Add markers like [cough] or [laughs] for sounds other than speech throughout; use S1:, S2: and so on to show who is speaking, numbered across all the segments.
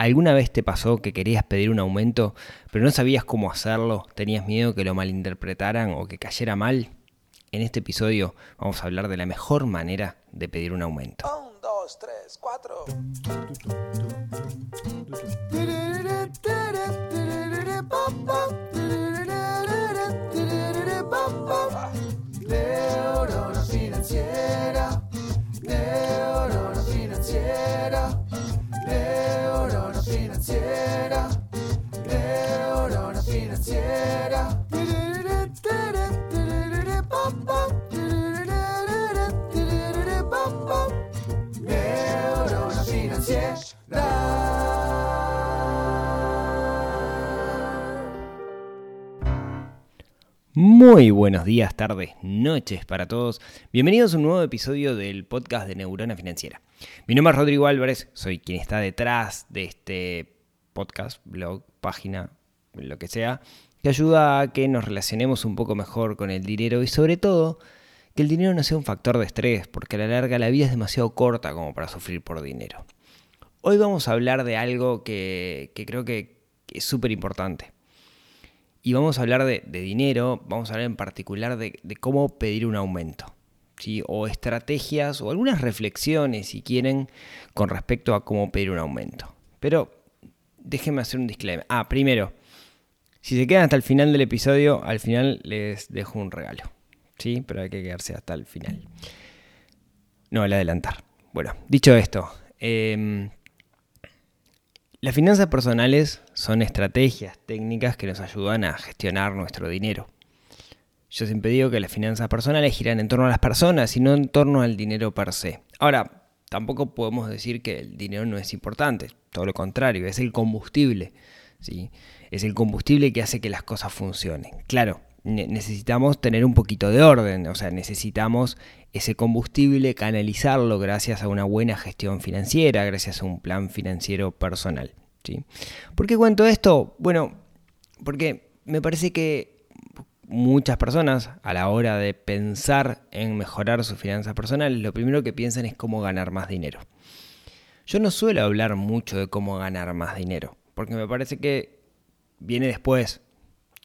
S1: ¿Alguna vez te pasó que querías pedir un aumento, pero no sabías cómo hacerlo? ¿Tenías miedo que lo malinterpretaran o que cayera mal? En este episodio vamos a hablar de la mejor manera de pedir un aumento.
S2: Un, dos, tres, cuatro. Financiera. Neurona financiera.
S1: Muy buenos días, tardes, noches para todos. Bienvenidos a un nuevo episodio del podcast de Neurona Financiera. Mi nombre es Rodrigo Álvarez, soy quien está detrás de este podcast, blog, página, lo que sea, que ayuda a que nos relacionemos un poco mejor con el dinero y sobre todo que el dinero no sea un factor de estrés, porque a la larga la vida es demasiado corta como para sufrir por dinero. Hoy vamos a hablar de algo que, creo que es súper importante. Y vamos a hablar de, dinero, vamos a hablar en particular de, de cómo pedir un aumento. ¿sí? O estrategias o algunas reflexiones, si quieren, con respecto a cómo pedir un aumento. Pero déjenme hacer un disclaimer. Ah, primero, si se quedan hasta el final del episodio, al final les dejo un regalo. ¿Sí? Pero hay que quedarse hasta el final. No, el adelantar. Bueno, dicho esto, em, las finanzas personales son estrategias, técnicas que nos ayudan a gestionar nuestro dinero. Yo siempre digo que las finanzas personales giran en torno a las personas y no en torno al dinero per se. Ahora, tampoco podemos decir que el dinero no es importante, todo lo contrario, es el combustible, ¿sí? Es el combustible que hace que las cosas funcionen. Claro, ne- necesitamos tener un poquito de orden, o sea, necesitamos ese combustible canalizarlo gracias a una buena gestión financiera, gracias a un plan financiero personal. ¿sí? ¿Por qué cuento esto? Bueno, porque me parece que muchas personas a la hora de pensar en mejorar sus finanzas personales, lo primero que piensan es cómo ganar más dinero. Yo no suelo hablar mucho de cómo ganar más dinero, porque me parece que viene después,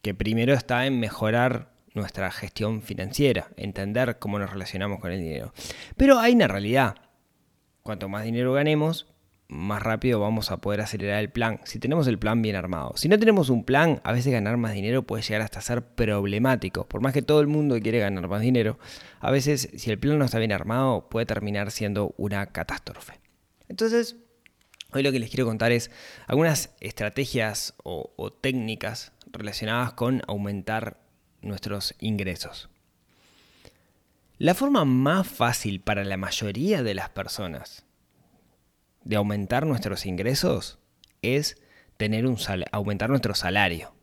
S1: que primero está en mejorar nuestra gestión financiera, entender cómo nos relacionamos con el dinero. Pero hay una realidad. Cuanto más dinero ganemos, más rápido vamos a poder acelerar el plan. Si tenemos el plan bien armado. Si no tenemos un plan, a veces ganar más dinero puede llegar hasta ser problemático. Por más que todo el mundo quiere ganar más dinero, a veces si el plan no está bien armado puede terminar siendo una catástrofe. Entonces, hoy lo que les quiero contar es algunas estrategias o, técnicas relacionadas con aumentar nuestros ingresos. La forma más fácil para la mayoría de las personas de aumentar nuestros ingresos es tener un aumentar nuestro salario.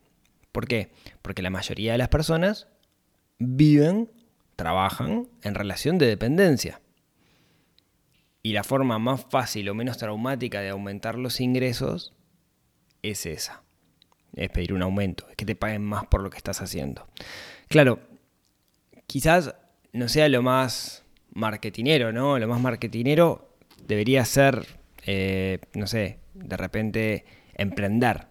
S1: ¿Por qué? Porque la mayoría de las personas viven, trabajan en relación de dependencia. Y la forma más fácil o menos traumática de aumentar los ingresos es esa. Es pedir un aumento, es que te paguen más por lo que estás haciendo. Claro, quizás no sea lo más marketinero, ¿no? Lo más marketinero debería ser, eh, no sé, de repente emprender.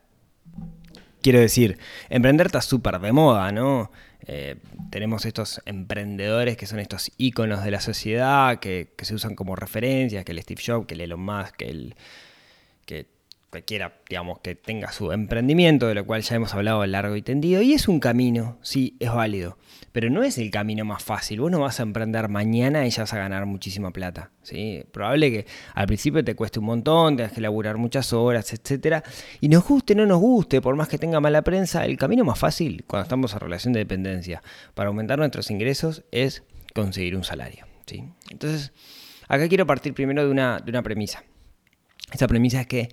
S1: Quiero decir, emprender está súper de moda, ¿no? Eh, tenemos estos emprendedores que son estos íconos de la sociedad, que, que se usan como referencias, que el Steve Jobs, que el Elon Musk, que el... Que cualquiera, digamos, que tenga su emprendimiento, de lo cual ya hemos hablado largo y tendido, y es un camino, sí, es válido, pero no es el camino más fácil. Vos no vas a emprender mañana y ya vas a ganar muchísima plata, ¿sí? Probable que al principio te cueste un montón, tengas que laburar muchas horas, etcétera, y nos guste no nos guste, por más que tenga mala prensa, el camino más fácil cuando estamos en relación de dependencia para aumentar nuestros ingresos es conseguir un salario, ¿sí? Entonces, acá quiero partir primero de una, de una premisa. Esa premisa es que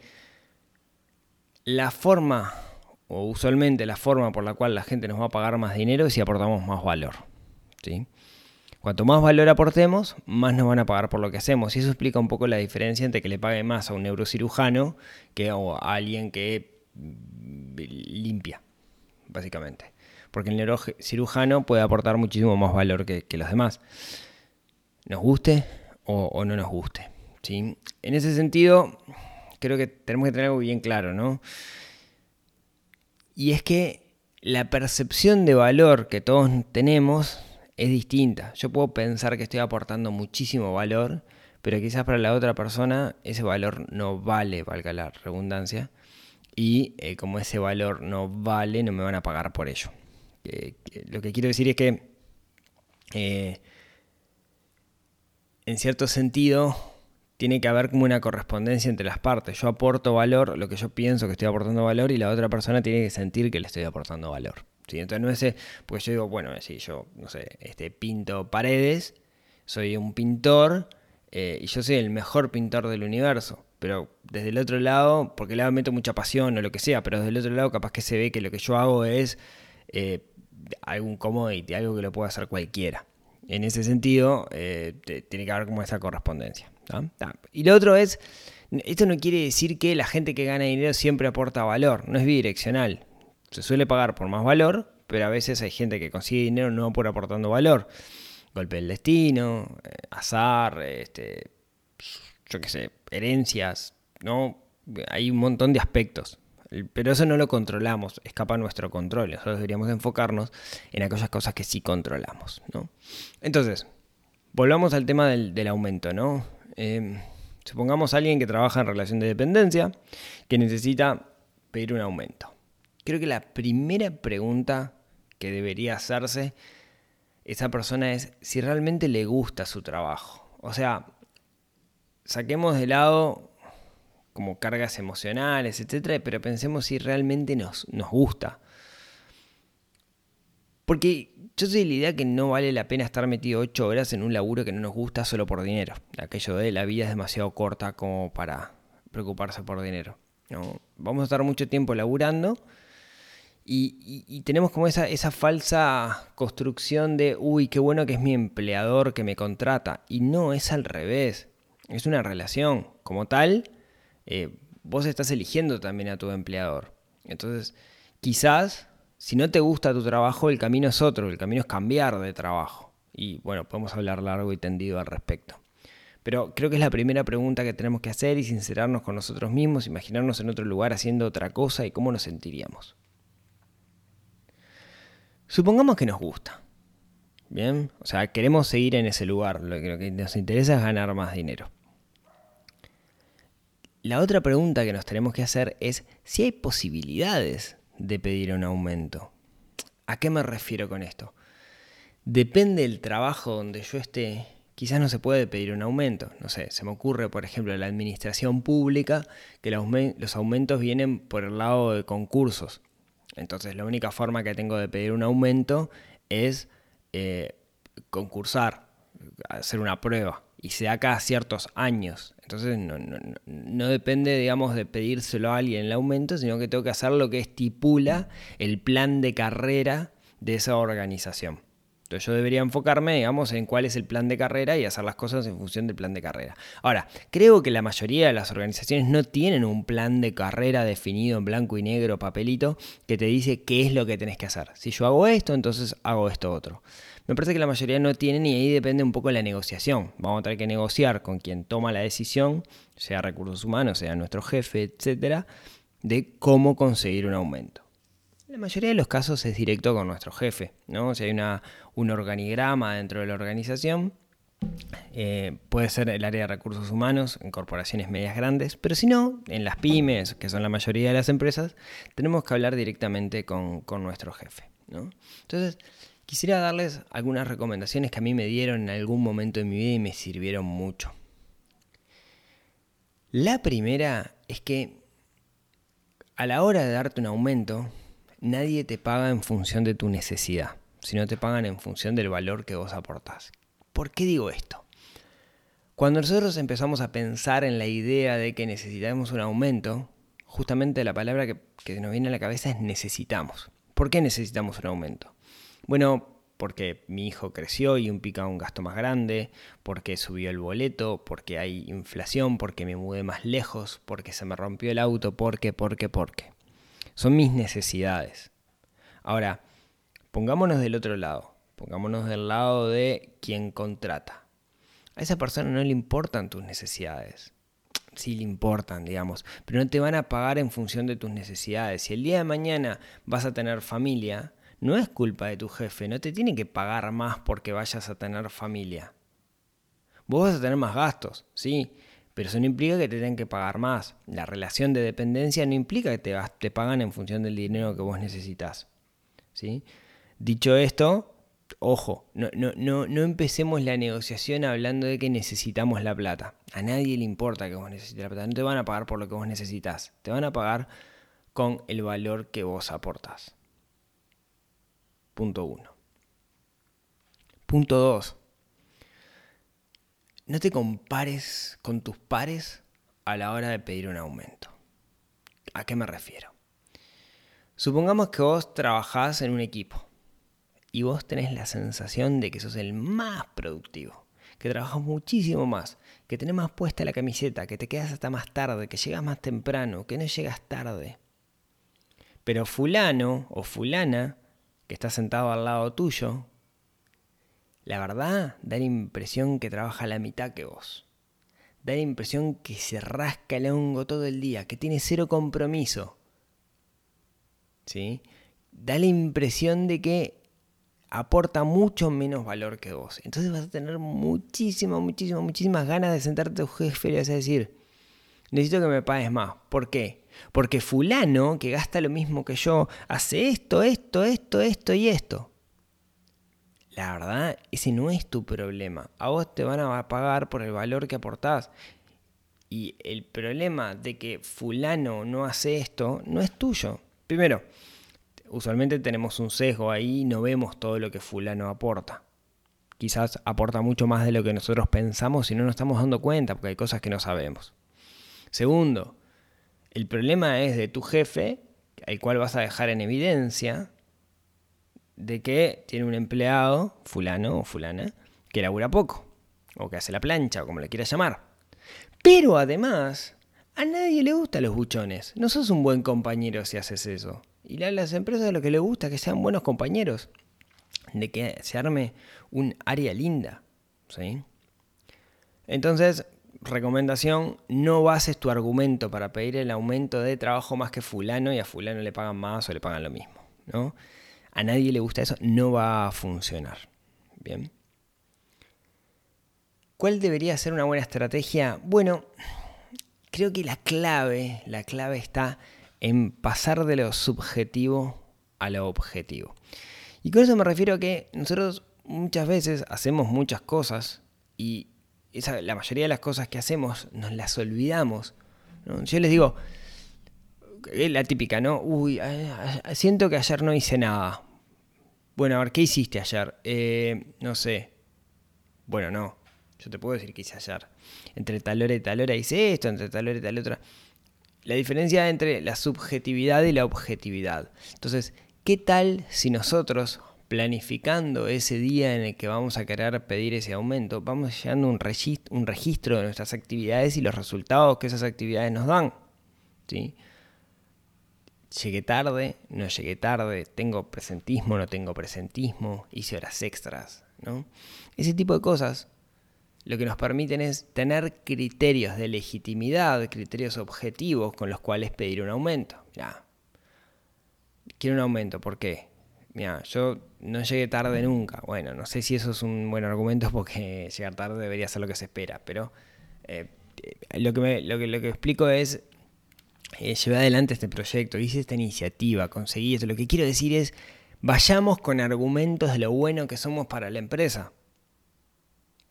S1: la forma, o usualmente la forma por la cual la gente nos va a pagar más dinero es si aportamos más valor. ¿sí? Cuanto más valor aportemos, más nos van a pagar por lo que hacemos. Y eso explica un poco la diferencia entre que le pague más a un neurocirujano que a alguien que mm, limpia, básicamente. Porque el neurocirujano puede aportar muchísimo más valor que, los demás. Nos guste o, o no nos guste. ¿sí? En ese sentido, ¿qué creo que tenemos que tener algo bien claro, ¿no? Y es que la percepción de valor que todos tenemos es distinta. Yo puedo pensar que estoy aportando muchísimo valor, pero quizás para la otra persona ese valor no vale, valga la redundancia, y eh, como ese valor no vale, no me van a pagar por ello. lo que quiero decir es que, eh, en cierto sentido, tiene que haber como una correspondencia entre las partes. Yo aporto valor, lo que yo pienso que estoy aportando valor, y la otra persona tiene que sentir que le estoy aportando valor. ¿sí? Entonces no es, porque yo digo, bueno, si yo, no sé, este, pinto paredes, soy un pintor, eh, y yo soy el mejor pintor del universo. Pero desde el otro lado, porque le meto mucha pasión o lo que sea, pero desde el otro lado capaz que se ve que lo que yo hago es eh, algún commodity, algo que lo puede hacer cualquiera. En ese sentido, eh, tiene que haber como esa correspondencia. Y lo otro es, esto no quiere decir que la gente que gana dinero siempre aporta valor, no es bidireccional. Se suele pagar por más valor, pero a veces hay gente que consigue dinero no por aportando valor. Golpe del destino, eh, azar, este, yo qué sé, herencias, ¿no? Hay un montón de aspectos. Pero eso no lo controlamos, escapa a nuestro control. Nosotros deberíamos enfocarnos en aquellas cosas que sí controlamos, ¿no? Entonces, volvamos al tema del, del aumento, ¿no? Eh, supongamos alguien que trabaja en relación de dependencia, que necesita pedir un aumento. Creo que la primera pregunta que debería hacerse esa persona es si realmente le gusta su trabajo. O sea, saquemos de lado como cargas emocionales, etcétera, pero pensemos si realmente nos, nos gusta. Porque yo soy de la idea que no vale la pena estar metido ocho horas en un laburo que no nos gusta solo por dinero. Aquello de la vida es demasiado corta como para preocuparse por dinero. ¿no? Vamos a estar mucho tiempo laburando y, tenemos como esa, esa, falsa construcción de, uy, qué bueno que es mi empleador que me contrata. Y no, es al revés. Es una relación. Como tal, eh, vos estás eligiendo también a tu empleador. Entonces, quizás si no te gusta tu trabajo, el camino es otro, el camino es cambiar de trabajo. Y bueno, podemos hablar largo y tendido al respecto. Pero creo que es la primera pregunta que tenemos que hacer y sincerarnos con nosotros mismos, imaginarnos en otro lugar haciendo otra cosa y cómo nos sentiríamos. Supongamos que nos gusta. Bien, o sea, queremos seguir en ese lugar, lo que, nos interesa es ganar más dinero. La otra pregunta que nos tenemos que hacer es si hay posibilidades de pedir un aumento. ¿A qué me refiero con esto? Depende del trabajo donde yo esté, quizás no se puede pedir un aumento. No sé, se me ocurre, por ejemplo, en la administración pública, que los aumentos vienen por el lado de concursos. Entonces, la única forma que tengo de pedir un aumento es eh, concursar, hacer una prueba. Y se da cada ciertos años. Entonces no, no, depende, digamos, de pedírselo a alguien el aumento, sino que tengo que hacer lo que estipula el plan de carrera de esa organización. Entonces yo debería enfocarme, digamos, en cuál es el plan de carrera y hacer las cosas en función del plan de carrera. Ahora, creo que la mayoría de las organizaciones no tienen un plan de carrera definido en blanco y negro, papelito, que te dice qué es lo que tenés que hacer. Si yo hago esto, entonces hago esto otro. Me parece que la mayoría no tienen y ahí depende un poco de la negociación. Vamos a tener que negociar con quien toma la decisión, sea recursos humanos, sea nuestro jefe, etcétera, de cómo conseguir un aumento. La mayoría de los casos es directo con nuestro jefe, ¿no? Si hay una, un organigrama dentro de la organización, eh, puede ser el área de recursos humanos en corporaciones medias grandes, pero si no, en las pymes, que son la mayoría de las empresas, tenemos que hablar directamente con, con nuestro jefe. ¿no? Entonces, Quisiera darles algunas recomendaciones que a mí me dieron en algún momento de mi vida y me sirvieron mucho. La primera es que a la hora de darte un aumento, nadie te paga en función de tu necesidad, sino te pagan en función del valor que vos aportás. ¿Por qué digo esto? Cuando nosotros empezamos a pensar en la idea de que necesitamos un aumento, justamente la palabra que, nos viene a la cabeza es necesitamos. ¿Por qué necesitamos un aumento? Bueno, porque mi hijo creció y implica un gasto más grande, porque subió el boleto, porque hay inflación, porque me mudé más lejos, porque se me rompió el auto, porque, porque, porque. Son mis necesidades. Ahora, pongámonos del otro lado, pongámonos del lado de quien contrata. A esa persona no le importan tus necesidades. sí le importan, digamos, pero no te van a pagar en función de tus necesidades. Si el día de mañana vas a tener familia, no es culpa de tu jefe, no te tiene que pagar más porque vayas a tener familia. Vos vas a tener más gastos, sí, pero eso no implica que te tengan que pagar más. La relación de dependencia no implica que te, te pagan en función del dinero que vos necesitas. ¿sí? Dicho esto, ojo, no, no, no, no empecemos la negociación hablando de que necesitamos la plata. A nadie le importa que vos necesites la plata. No te van a pagar por lo que vos necesitas. Te van a pagar con el valor que vos aportás. Punto uno. Punto dos. No te compares con tus pares a la hora de pedir un aumento. ¿A qué me refiero? Supongamos que vos trabajás en un equipo y vos tenés la sensación de que sos el más productivo, que trabajas muchísimo más, que tenés más puesta la camiseta, que te quedas hasta más tarde, que llegas más temprano, que no llegas tarde. Pero fulano o fulana, que está sentado al lado tuyo, la verdad da la impresión que trabaja la mitad que vos. Da la impresión que se rasca el hongo todo el día, que tiene cero compromiso. ¿Sí? Da la impresión de que aporta mucho menos valor que vos. Entonces vas a tener muchísimas, muchísimas, muchísimas ganas de sentarte a tu jefe y vas a decir, necesito que me pagues más. ¿Por qué? Porque fulano, que gasta lo mismo que yo, hace esto, esto, esto, esto y esto. La verdad, ese no es tu problema. A vos te van a pagar por el valor que aportás. Y el problema de que fulano no hace esto no es tuyo. Primero, usualmente tenemos un sesgo ahí y no vemos todo lo que fulano aporta. Quizás aporta mucho más de lo que nosotros pensamos y no nos estamos dando cuenta porque hay cosas que no sabemos. Segundo, el problema es de tu jefe, al cual vas a dejar en evidencia de que tiene un empleado, fulano o fulana, que labura poco, o que hace la plancha, o como le quieras llamar. Pero además, a nadie le gustan los buchones. No sos un buen compañero si haces eso. Y las empresas lo que les gusta es que sean buenos compañeros. De que se arme un área linda. ¿sí? Entonces, recomendación, no bases tu argumento para pedir el aumento de trabajo más que fulano y a fulano le pagan más o le pagan lo mismo. ¿no? A nadie le gusta eso, no va a funcionar. Bien. ¿Cuál debería ser una buena estrategia? Bueno, creo que la clave, la clave está en pasar de lo subjetivo a lo objetivo. Y con eso me refiero a que nosotros muchas veces hacemos muchas cosas y la mayoría de las cosas que hacemos nos las olvidamos. Yo les digo, es la típica, ¿no? Uy, siento que ayer no hice nada. Bueno, a ver, ¿qué hiciste ayer? Eh, no sé. Bueno, no. Yo te puedo decir qué hice ayer. Entre tal hora y tal hora hice esto, entre tal hora y tal otra la diferencia entre la subjetividad y la objetividad. Entonces, ¿qué tal si nosotros, planificando ese día en el que vamos a querer pedir ese aumento, vamos llevando un registro, un registro de nuestras actividades y los resultados que esas actividades nos dan? ¿Sí? Llegué tarde, no llegué tarde, tengo presentismo, no tengo presentismo, hice horas extras, ¿no? Ese tipo de cosas lo que nos permiten es tener criterios de legitimidad, criterios objetivos con los cuales pedir un aumento. Mira, quiero un aumento, ¿por qué? Mira, yo no llegué tarde nunca. Bueno, no sé si eso es un buen argumento porque [laughs] llegar tarde debería ser lo que se espera, pero eh, lo, que lo, que, lo que explico es, eh, llevé adelante este proyecto, hice esta iniciativa, conseguí esto. Lo que quiero decir es, vayamos con argumentos de lo bueno que somos para la empresa.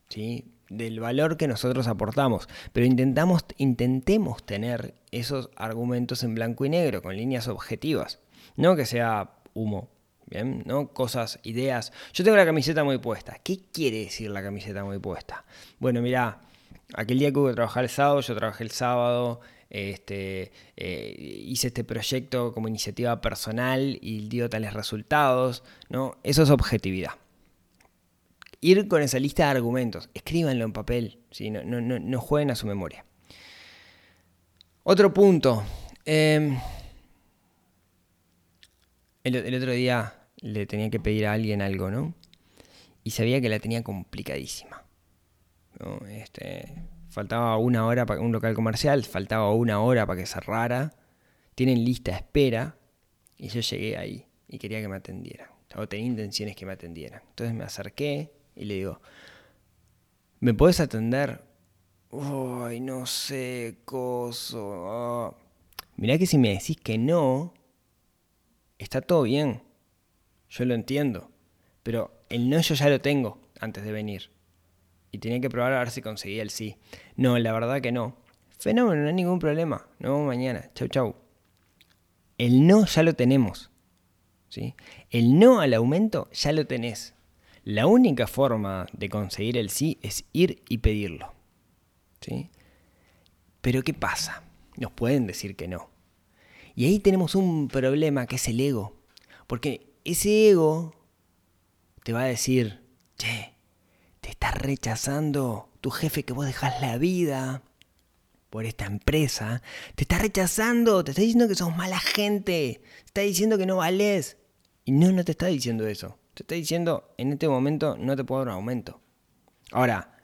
S1: ¿Sí? del valor que nosotros aportamos, pero intentamos, intentemos tener esos argumentos en blanco y negro, con líneas objetivas, no que sea humo, ¿bien? ¿No? Cosas, ideas. Yo tengo la camiseta muy puesta. ¿Qué quiere decir la camiseta muy puesta? Bueno, mira, aquel día que hubo que trabajar el sábado, yo trabajé el sábado, este, eh, hice este proyecto como iniciativa personal y dio tales resultados, ¿no? Eso es objetividad ir con esa lista de argumentos. Escríbanlo en papel, no, no, no, jueguen a su memoria. Otro punto. Em, el, otro día le tenía que pedir a alguien algo, ¿no? Y sabía que la tenía complicadísima. Este, faltaba una hora para un local comercial, faltaba una hora para que cerrara, tienen lista de espera, y yo llegué ahí y quería que me atendieran, o tenía intenciones que me atendieran. Entonces me acerqué y le digo, ¿me puedes atender? Uy, no sé, coso. ah". Mirá que si me decís que no, está todo bien. Yo lo entiendo. Pero el no yo ya lo tengo antes de venir. Y tenía que probar a ver si conseguía el sí. No, la verdad que no. Fenómeno, no hay ningún problema. Nos vemos mañana. Chau, chau. El no ya lo tenemos. ¿sí? El no al aumento ya lo tenés. La única forma de conseguir el sí es ir y pedirlo. ¿sí? Pero ¿qué pasa? Nos pueden decir que no. Y ahí tenemos un problema que es el ego. Porque ese ego te va a decir, che, te está rechazando tu jefe que vos dejás la vida por esta empresa. Te está rechazando, te está diciendo que sos mala gente. Te está diciendo que no vales. Y no, no te está diciendo eso. Te está diciendo, en este momento no te puedo dar un aumento. Ahora,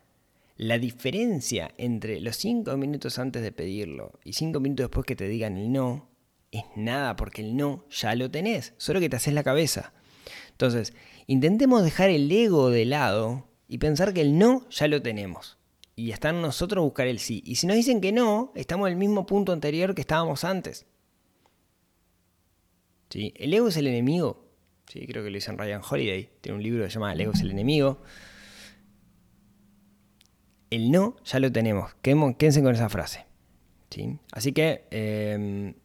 S1: la diferencia entre los 5 minutos antes de pedirlo y 5 minutos después que te digan el no es nada, porque el no ya lo tenés, solo que te haces la cabeza. Entonces, intentemos dejar el ego de lado y pensar que el no ya lo tenemos. Y está en nosotros buscar el sí. Y si nos dicen que no, estamos en el mismo punto anterior que estábamos antes. ¿Sí? El ego es el enemigo. Sí, creo que lo dice en Ryan Holiday. Tiene un libro que se llama El ego es el enemigo. El no ya lo tenemos. Quédense con esa frase. ¿Sí? Así que eh,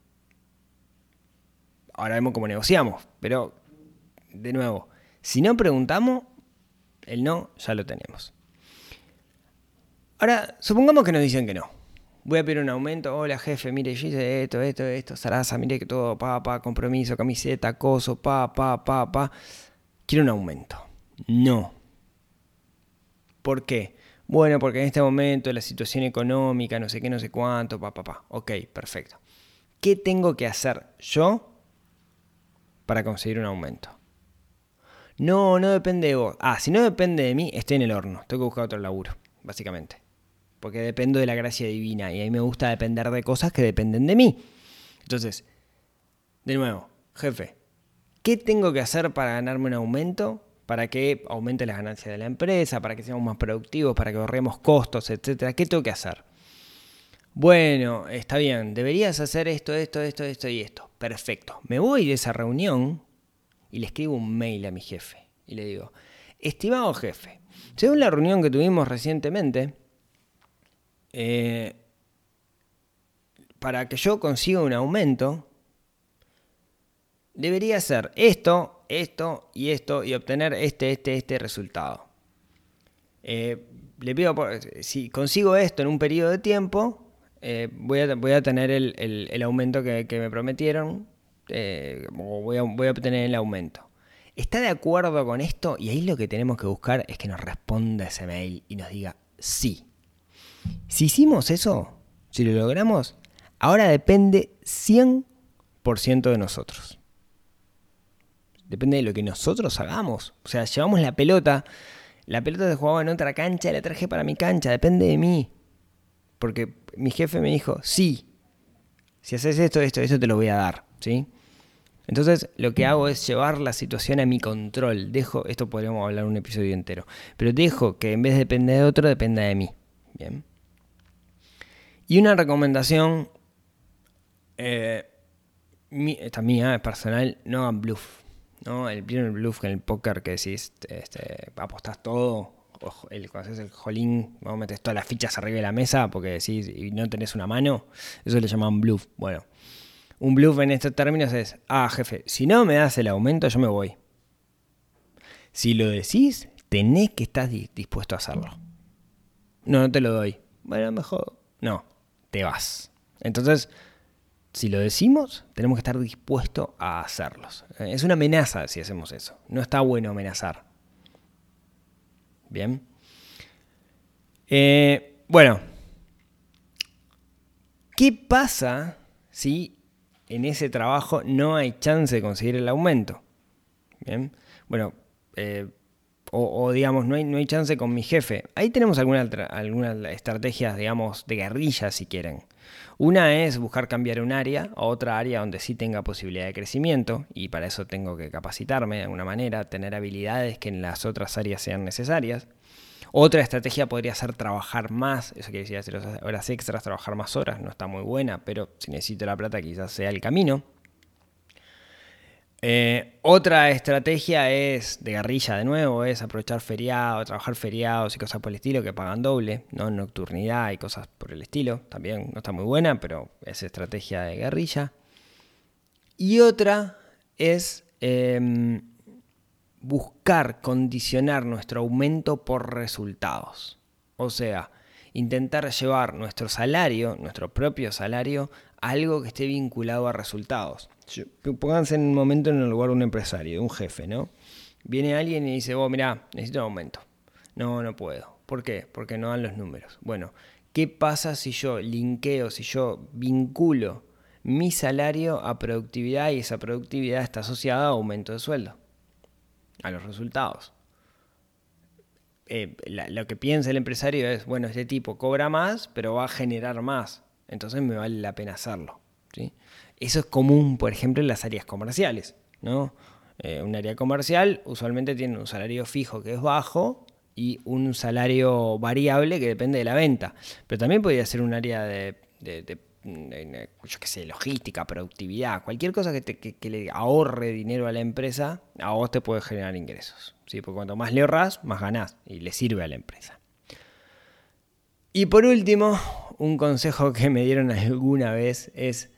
S1: ahora vemos cómo negociamos. Pero, de nuevo, si no preguntamos, el no ya lo tenemos. Ahora, supongamos que nos dicen que no. Voy a pedir un aumento. Hola, jefe, mire, yo hice esto, esto, esto. Sarasa, mire que todo, pa, pa, compromiso, camiseta, coso, pa, pa, pa, pa. Quiero un aumento. No. ¿Por qué? Bueno, porque en este momento la situación económica, no sé qué, no sé cuánto, pa, pa, pa. Ok, perfecto. ¿Qué tengo que hacer yo para conseguir un aumento? No, no depende de vos. Ah, si no depende de mí, estoy en el horno. Tengo que buscar otro laburo, básicamente. Porque dependo de la gracia divina y a mí me gusta depender de cosas que dependen de mí. Entonces, de nuevo, jefe, ¿qué tengo que hacer para ganarme un aumento? Para que aumente las ganancias de la empresa, para que seamos más productivos, para que ahorremos costos, etcétera. ¿Qué tengo que hacer? Bueno, está bien, deberías hacer esto, esto, esto, esto y esto. Perfecto. Me voy de esa reunión y le escribo un mail a mi jefe y le digo, estimado jefe, según la reunión que tuvimos recientemente, eh, para que yo consiga un aumento, debería hacer esto, esto y esto y obtener este, este, este resultado. Eh, le pido, si consigo esto en un periodo de tiempo, eh, voy, a, voy a tener el, el- aumento que, me prometieron, eh, voy a, voy a obtener el aumento. ¿Está de acuerdo con esto? Y ahí lo que tenemos que buscar es que nos responda ese mail y nos diga sí. Si hicimos eso, si lo logramos, ahora depende 100% de nosotros. Depende de lo que nosotros hagamos. O sea, llevamos la pelota. La pelota se jugaba en otra cancha, la traje para mi cancha. Depende de mí. Porque mi jefe me dijo, sí, si haces esto, esto, esto te lo voy a dar. ¿Sí? Entonces lo que hago es llevar la situación a mi control. Dejo, esto podríamos hablar un episodio entero, pero dejo que en vez de depender de otro, dependa de mí. Bien. Y una recomendación, eh, esta mía, es personal, no hagan bluff. ¿no? El primer bluff en el póker que decís, este, apostás todo, el, cuando haces el jolín, vos metes todas las fichas arriba de la mesa porque decís y no tenés una mano, eso le llaman bluff. Bueno, un bluff en estos términos es, ah, jefe, si no me das el aumento, yo me voy. Si lo decís, tenés que estar di- dispuesto a hacerlo. No, no te lo doy. Bueno, mejor. No, te vas. Entonces, si lo decimos, tenemos que estar dispuestos a hacerlos. Es una amenaza si hacemos eso. No está bueno amenazar. Bien. Eh, bueno. ¿Qué pasa si en ese trabajo no hay chance de conseguir el aumento? Bien. Bueno, eh, o, o, digamos, no hay, no hay chance con mi jefe. Ahí tenemos algunas alguna estrategias, digamos, de guerrilla, si quieren. Una es buscar cambiar un área a otra área donde sí tenga posibilidad de crecimiento, y para eso tengo que capacitarme de alguna manera, tener habilidades que en las otras áreas sean necesarias. Otra estrategia podría ser trabajar más, eso quiere decir hacer horas extras, trabajar más horas, no está muy buena, pero si necesito la plata quizás sea el camino. Eh, otra estrategia es de guerrilla de nuevo, es aprovechar feriados, trabajar feriados y cosas por el estilo que pagan doble, ¿no? nocturnidad y cosas por el estilo. También no está muy buena, pero es estrategia de guerrilla. Y otra es em, buscar condicionar nuestro aumento por resultados. O sea, intentar llevar nuestro salario, nuestro propio salario, a algo que esté vinculado a resultados. Pónganse en un momento en el lugar de un empresario, de un jefe, ¿no? Viene alguien y dice, vos, mira, necesito un aumento. No, no puedo. ¿Por qué? Porque no dan los números. Bueno, ¿qué pasa si yo linkeo, si yo vinculo mi salario a productividad y esa productividad está asociada a aumento de sueldo? A los resultados. Eh, lo que piensa el empresario es, bueno, este tipo cobra más, pero va a generar más. Entonces me vale la pena hacerlo. ¿sí? Eso es común, por ejemplo, en las áreas comerciales. ¿no? Eh, un área comercial usualmente tiene un salario fijo que es bajo y un salario variable que depende de la venta. Pero también podría ser un área de, yo qué sé, logística, productividad, cualquier cosa que, que, le ahorre dinero a la empresa, a vos te puede generar ingresos. ¿sí? Porque cuanto más le ahorras, más ganás y le sirve a la empresa. Y por último, un consejo que me dieron alguna vez es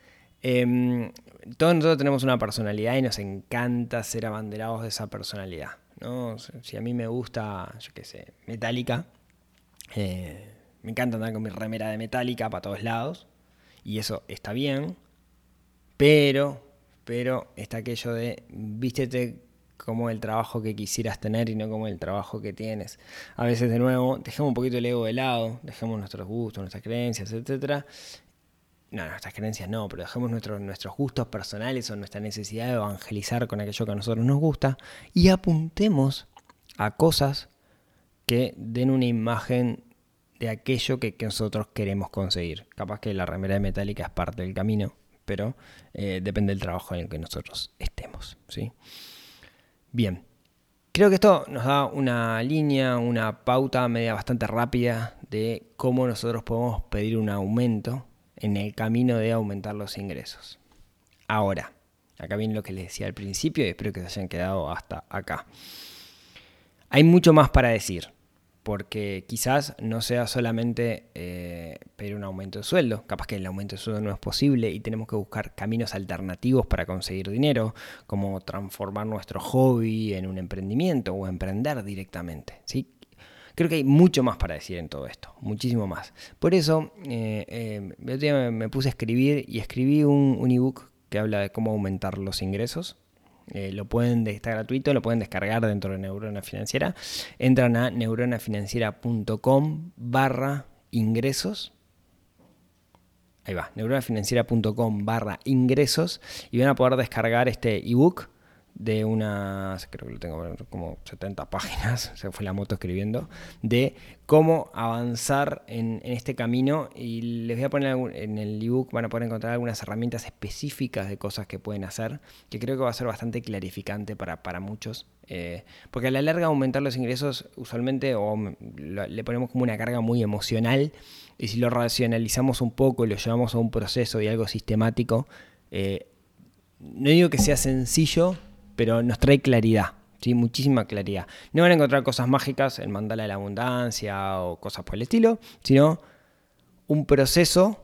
S1: Em, todos nosotros tenemos una personalidad y nos encanta ser abanderados de esa personalidad. ¿no? Si a mí me gusta, yo qué sé, Metallica, eh, me encanta andar con mi remera de Metallica para todos lados, y eso está bien, pero, pero está aquello de vístete como el trabajo que quisieras tener y no como el trabajo que tienes. A veces, de nuevo, dejemos un poquito el ego de lado, dejemos nuestros gustos, nuestras creencias, etcétera, no, nuestras creencias no, pero dejemos nuestros nuestros gustos personales o nuestra necesidad de evangelizar con aquello que a nosotros nos gusta y apuntemos a cosas que den una imagen de aquello que, nosotros queremos conseguir. Capaz que la remera de metálica es parte del camino, pero eh, depende del trabajo en el que nosotros estemos. ¿sí? Bien, creo que esto nos da una línea, una pauta media bastante rápida de cómo nosotros podemos pedir un aumento en el camino de aumentar los ingresos. Ahora, acá viene lo que les decía al principio y espero que se hayan quedado hasta acá. Hay mucho más para decir, porque quizás no sea solamente eh, pedir un aumento de sueldo, capaz que el aumento de sueldo no es posible y tenemos que buscar caminos alternativos para conseguir dinero, como transformar nuestro hobby en un emprendimiento o emprender directamente. ¿sí? Creo que hay mucho más para decir en todo esto, muchísimo más. Por eso, eh, eh, me, puse a escribir y escribí un, ebook que habla de cómo aumentar los ingresos. Eh, lo pueden, está gratuito, lo pueden descargar dentro de Neurona Financiera. Entran a neuronafinanciera.com barra ingresos. Ahí va, neuronafinanciera.com barra ingresos y van a poder descargar este ebook de unas, creo que lo tengo como 70 páginas, [laughs] se fue la moto escribiendo, de cómo avanzar en, este camino. Y les voy a poner en el ebook, van a poder encontrar algunas herramientas específicas de cosas que pueden hacer, que creo que va a ser bastante clarificante para, para muchos, eh, porque a la larga aumentar los ingresos usualmente o le ponemos como una carga muy emocional y si lo racionalizamos un poco y lo llevamos a un proceso y algo sistemático, eh, no digo que sea sencillo, pero nos trae claridad, ¿sí? muchísima claridad. No van a encontrar cosas mágicas, el mandala de la abundancia o cosas por el estilo, sino un proceso,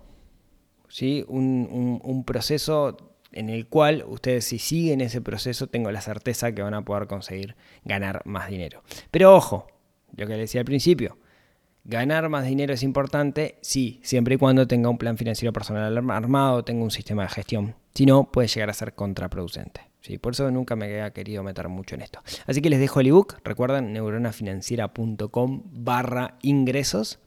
S1: ¿sí? un, proceso en el cual ustedes si siguen ese proceso tengo la certeza que van a poder conseguir ganar más dinero. Pero ojo, lo que les decía al principio, ganar más dinero es importante, sí, siempre y cuando tenga un plan financiero personal armado, tenga un sistema de gestión. Si no, puede llegar a ser contraproducente. Sí, por eso nunca me había querido meter mucho en esto. Así que les dejo el ebook, recuerden neuronafinanciera.com barra ingresos.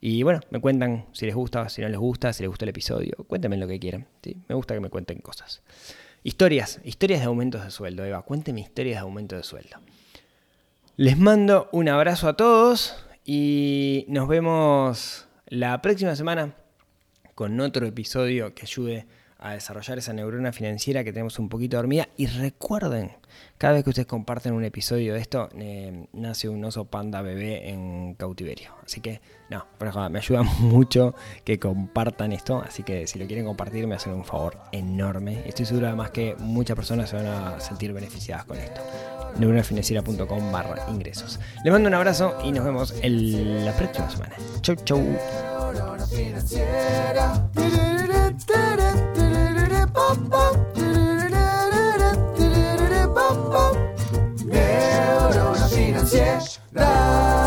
S1: Y bueno, me cuentan si les gusta, si no les gusta, si les gusta el episodio. Cuéntenme lo que quieran. ¿sí? Me gusta que me cuenten cosas. Historias, historias de aumentos de sueldo, Eva. Cuénteme historias de aumento de sueldo. Les mando un abrazo a todos y nos vemos la próxima semana con otro episodio que ayude a desarrollar esa neurona financiera que tenemos un poquito dormida. Y recuerden, cada vez que ustedes comparten un episodio de esto, eh, nace un oso panda bebé en cautiverio. Así que, no, pero me ayuda [laughs] mucho que compartan esto. Así que si lo quieren compartir, me hacen un favor enorme. Estoy seguro además que muchas personas se van a sentir beneficiadas con esto. neuronafinanciera.com barra ingresos. Les mando un abrazo y nos vemos en la próxima semana. Chau, chau.
S2: Neurona financiera. Neurona financiera.